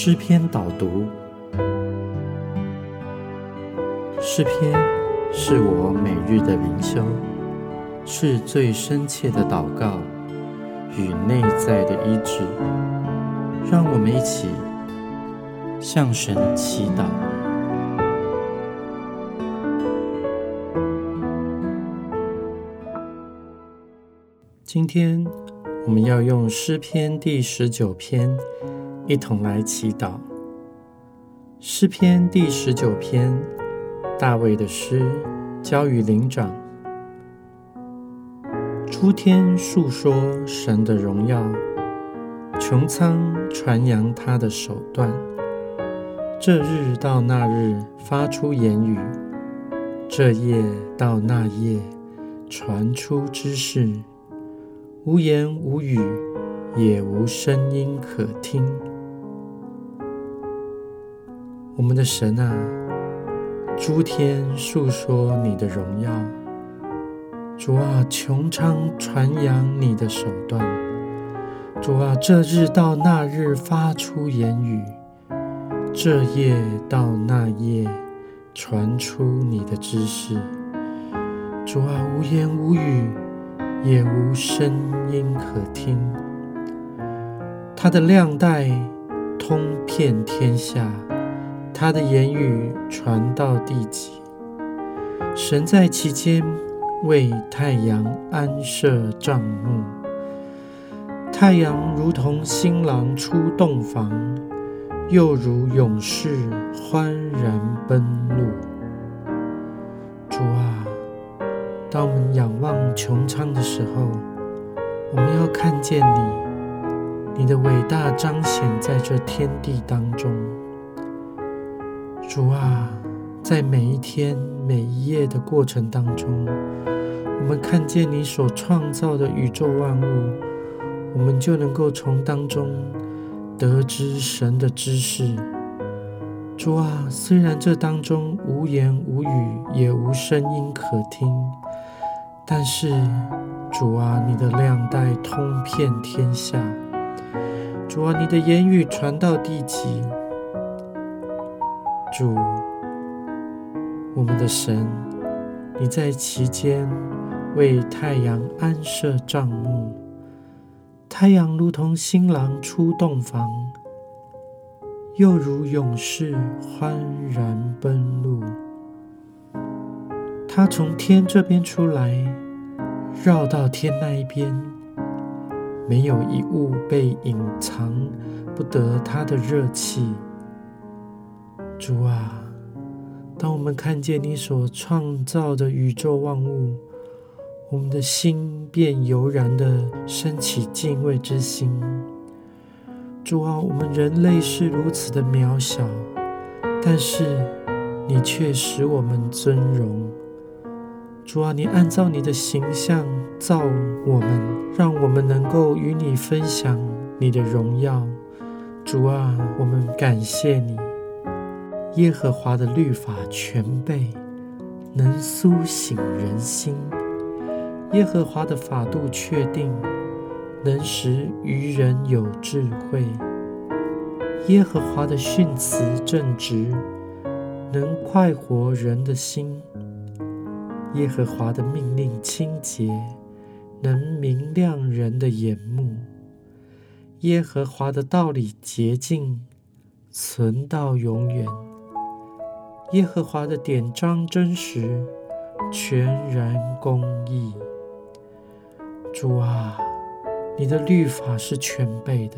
诗篇导读。诗篇是我每日的灵修，是最深切的祷告与内在的医治。让我们一起向神祈祷。今天我们要用诗篇第十九篇一同来祈祷。诗篇第十九篇，大卫的诗，交与灵长。诸天述说神的荣耀，穹苍传扬他的手段。这日到那日发出言语，这夜到那夜传出之事。无言无语，也无声音可听。我们的神啊，诸天述说你的荣耀；主啊，穹苍传扬你的手段；主啊，这日到那日发出言语，这夜到那夜传出你的知识。主啊，无言无语。也无声音可听，他的亮带通遍天下，他的言语传到地极。神在其间为太阳安设帐幕，太阳如同新郎出洞房，又如勇士欢然奔路。主啊！当我们仰望穹苍的时候，我们要看见你，你的伟大彰显在这天地当中。主啊，在每一天每一夜的过程当中，我们看见你所创造的宇宙万物，我们就能够从当中得知神的知识。主啊，虽然这当中无言无语，也无声音可听。但是，主啊，你的亮带通遍天下；主啊，你的言语传到地极。主，我们的神，你在其间为太阳安设帐幕，太阳如同新郎出洞房，又如勇士欢然奔路。他从天这边出来，绕到天那一边，没有一物被隐藏不得他的热气。主啊，当我们看见你所创造的宇宙万物，我们的心便油然的升起敬畏之心。主啊，我们人类是如此的渺小，但是你却使我们尊荣。主啊，你按照你的形象造我们，让我们能够与你分享你的荣耀。主啊，我们感谢你。耶和华的律法全备，能苏醒人心；耶和华的法度确定，能使愚人有智慧；耶和华的训词正直，能快活人的心。耶和华的命令清洁，能明亮人的眼目；耶和华的道理洁净，存到永远；耶和华的典章真实，全然公义。主啊，你的律法是全备的，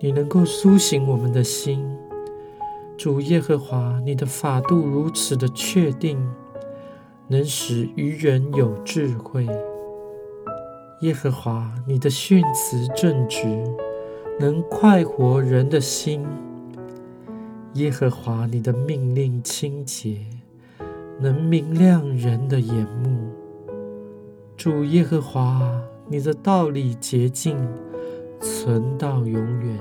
你能够苏醒我们的心。主耶和华，你的法度如此的确定。能使愚人有智慧，耶和华，你的训词正直，能快活人的心；耶和华，你的命令清洁，能明亮人的眼目。主耶和华，你的道理洁净，存到永远。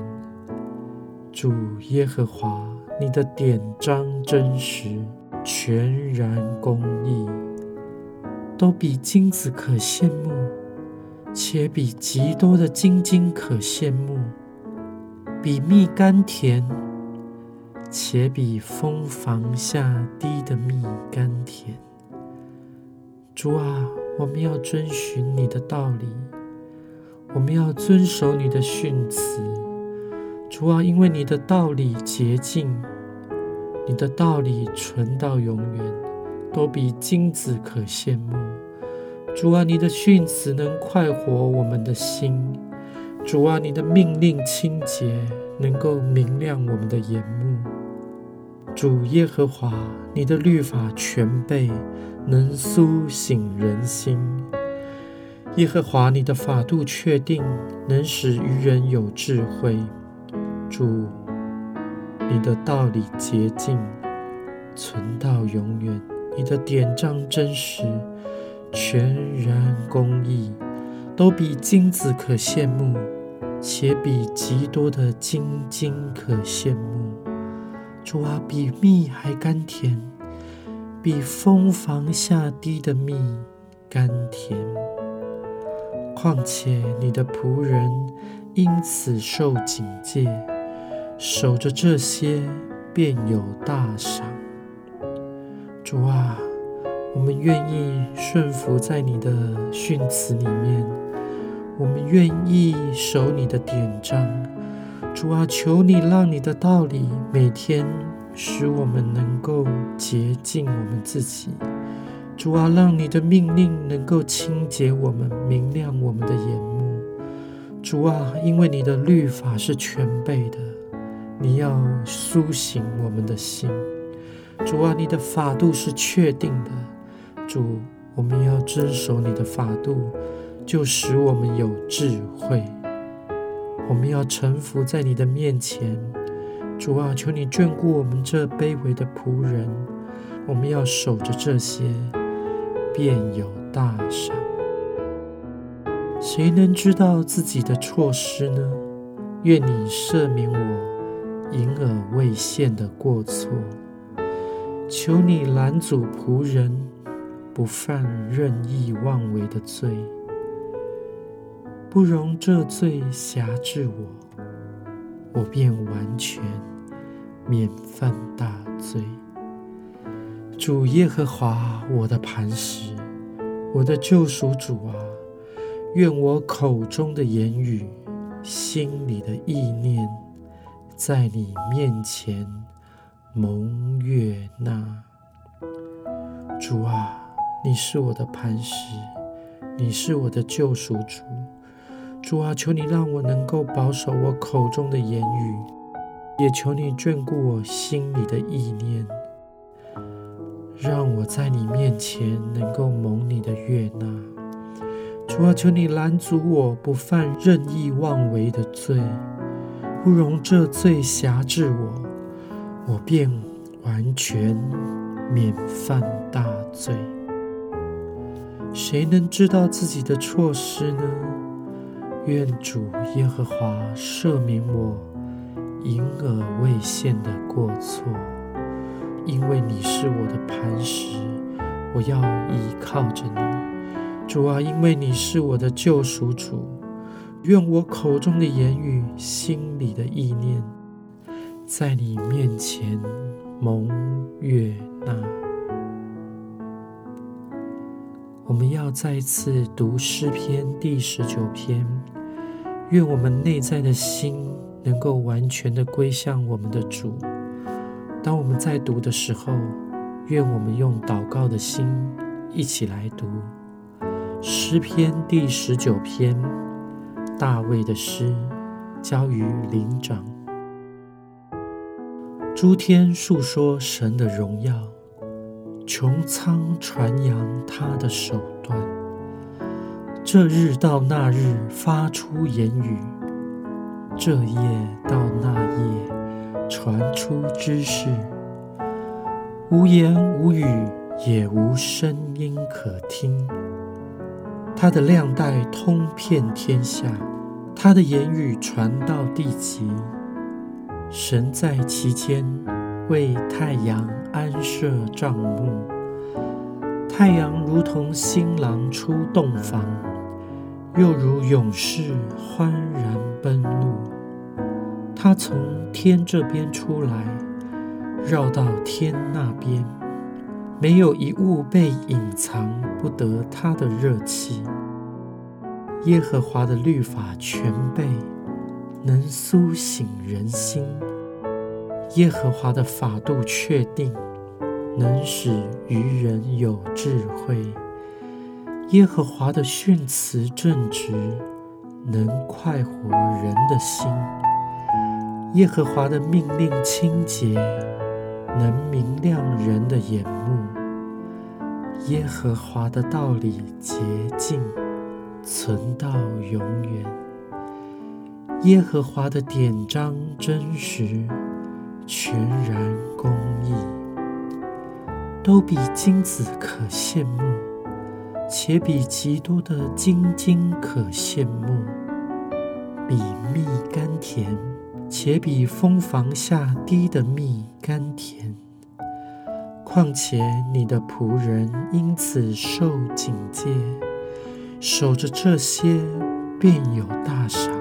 主耶和华，你的典章真实。全然公义，都比金子可羡慕，且比极多的金金可羡慕，比蜜甘甜，且比蜂房下滴的蜜甘甜。主啊，我们要遵循你的道理，我们要遵守你的训词。主啊，因为你的道理洁净，你的道理存到永远，都比金子可羡慕。主啊，你的训词能快活我们的心。主啊，你的命令清洁，能够明亮我们的眼目。主耶和华，你的律法全备，能苏醒人心。耶和华，你的法度确定，能使愚人有智慧。主，你的道理洁净，存到永远；你的典章真实，全然公义，都比金子可羡慕，且比极多的金金可羡慕。主啊，比蜜还甘甜，比蜂房下滴的蜜甘甜。况且你的仆人因此受警戒。守着这些，便有大赏。主啊，我们愿意顺服在你的训词里面，我们愿意守你的典章。主啊，求你让你的道理每天使我们能够洁净我们自己。主啊，让你的命令能够清洁我们，明亮我们的眼目。主啊，因为你的律法是全备的。你要苏醒我们的心，主啊，你的法度是确定的。主，我们要遵守你的法度，就使我们有智慧。我们要臣服在你的面前，主啊，求你眷顾我们这卑微的仆人。我们要守着这些，便有大赏。谁能知道自己的错失呢？愿你赦免我。隐而未现的过错，求你拦阻仆人不犯任意妄为的罪，不容这罪辖制我，我便完全免犯大罪。主耶和华，我的磐石，我的救赎主啊，愿我口中的言语，心里的意念。在你面前蒙悦纳，主啊，你是我的磐石，你是我的救赎主。主啊，求你让我能够保守我口中的言语，也求你眷顾我心里的意念，让我在你面前能够蒙你的悦纳。主啊，求你拦阻我不犯任意妄为的罪。不容这罪辖制我，我便完全免犯大罪。谁能知道自己的错失呢？愿主耶和华赦免我隐而未现的过错，因为你是我的磐石，我要依靠着你。主啊，因为你是我的救赎主。愿我口中的言语、心里的意念，在你面前蒙悦纳。我们要再一次读诗篇第十九篇。愿我们内在的心能够完全的归向我们的主。当我们在读的时候，愿我们用祷告的心一起来读诗篇第十九篇。大卫的诗交于灵长，诸天述说神的荣耀，穹苍传扬他的手段。这日到那日发出言语，这夜到那夜传出知识。无言无语，也无声音可听。他的亮带通遍天下，他的言语传到地极。神在其间为太阳安设帐幕，太阳如同新郎出洞房，又如勇士欢然奔路。他从天这边出来，绕到天那边，没有一物被隐藏不得他的热气。耶和华的律法全备，能苏醒人心；耶和华的法度确定，能使愚人有智慧；耶和华的训词正直，能快活人的心；耶和华的命令清洁，能明亮人的眼目；耶和华的道理洁净。存到永远。耶和华的典章真实，全然公义，都比金子可羡慕，且比极多的金金可羡慕，比蜜甘甜，且比蜂房下滴的蜜甘甜。况且你的仆人因此受警戒。守着这些，便有大赏。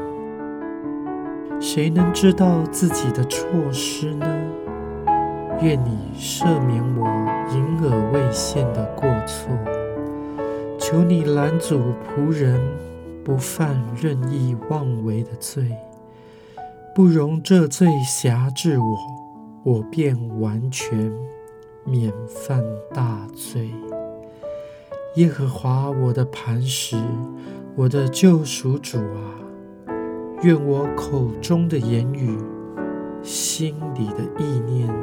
谁能知道自己的错失呢？愿你赦免我隐而未现的过错。求你拦阻仆人不犯任意妄为的罪，不容这罪辖制我，我便完全免犯大罪。耶和华我的磐石，我的救赎主啊，愿我口中的言语，心里的意念，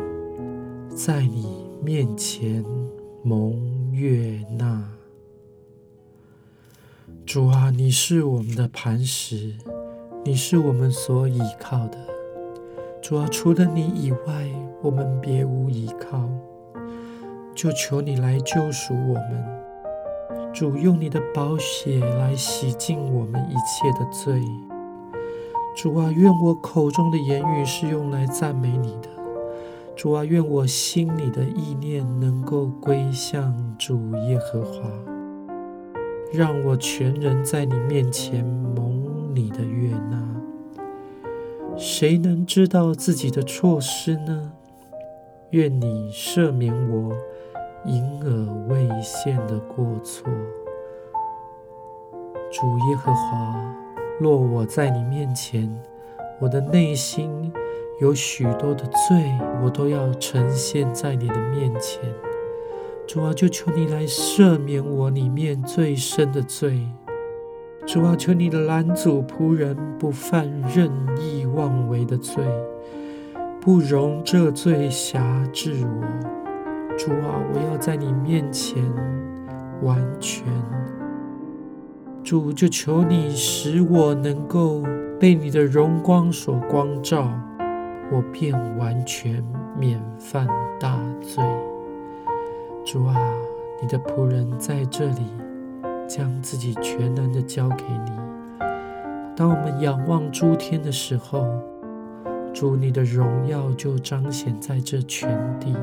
在你面前蒙悦纳。主啊，你是我们的磐石，你是我们所倚靠的。主啊，除了你以外，我们别无依靠。就求你来救赎我们。主用你的宝血来洗净我们一切的罪。主啊，愿我口中的言语是用来赞美你的。主啊，愿我心里的意念能够归向主耶和华，让我全人在你面前蒙你的悦纳。谁能知道自己的错失呢？愿你赦免我。隐而未现的过错，主耶和华，若我在你面前，我的内心有许多的罪，我都要呈现在你的面前。主啊，就求你来赦免我里面最深的罪。主啊，求你的拦阻仆人不犯任意妄为的罪，不容这罪辖制我。主啊，我要在你面前完全。主就求你使我能够被你的荣光所光照，我便完全免犯大罪。主啊，你的仆人在这里，将自己全然的交给你。当我们仰望诸天的时候，主你的荣耀就彰显在这全地。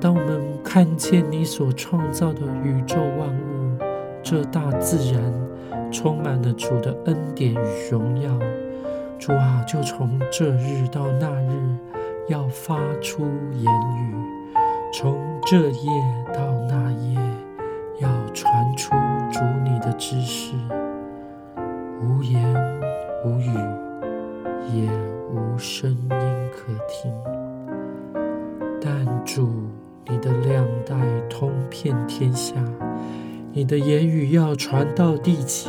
当我们看见你所创造的宇宙万物，这大自然充满了主的恩典与荣耀，主啊，就从这日到那日要发出言语，从这夜到那夜要传出主你的知识，无言无语，也无声音可听，但主。你的亮带通遍天下，你的言语要传到地极。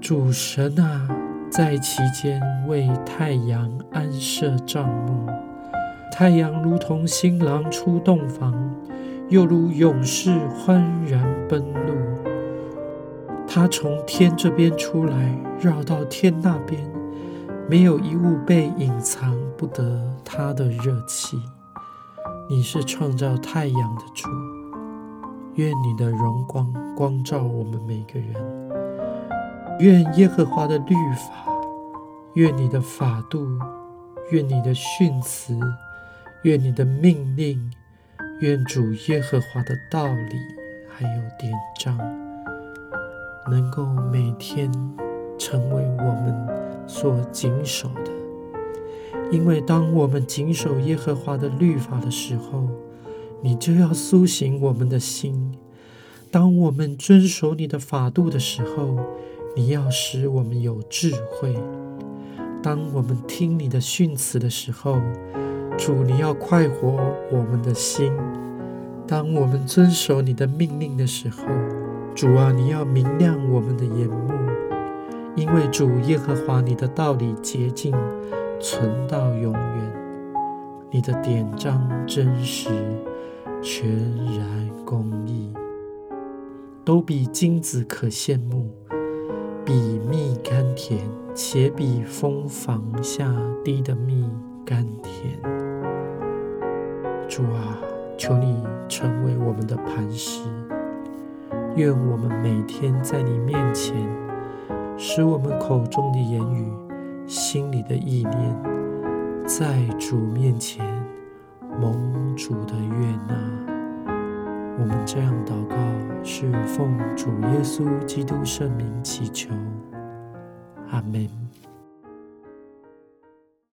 主神啊，在其间为太阳安设帐幕，太阳如同新郎出洞房，又如勇士欢然奔路。他从天这边出来，绕到天那边，没有一物被隐藏不得他的热气。你是创造太阳的主，愿你的荣光光照我们每个人。愿耶和华的律法，愿你的法度，愿你的训词，愿你的命令，愿主耶和华的道理还有典章，能够每天成为我们所谨守的。因为当我们谨守耶和华的律法的时候，你就要苏醒我们的心；当我们遵守你的法度的时候，你要使我们有智慧；当我们听你的训词的时候，主，你要快活我们的心；当我们遵守你的命令的时候，主啊，你要明亮我们的眼目，因为主耶和华你的道理洁净。存到永远，你的典章真实、全然公义，都比金子可羡慕，比蜜甘甜，且比蜂房下滴的蜜甘甜。主啊，求你成为我们的磐石，愿我们每天在你面前，使我们口中的言语。心里的意念，在主面前蒙主的悦纳。我们这样祷告，是奉主耶稣基督圣名祈求。阿门。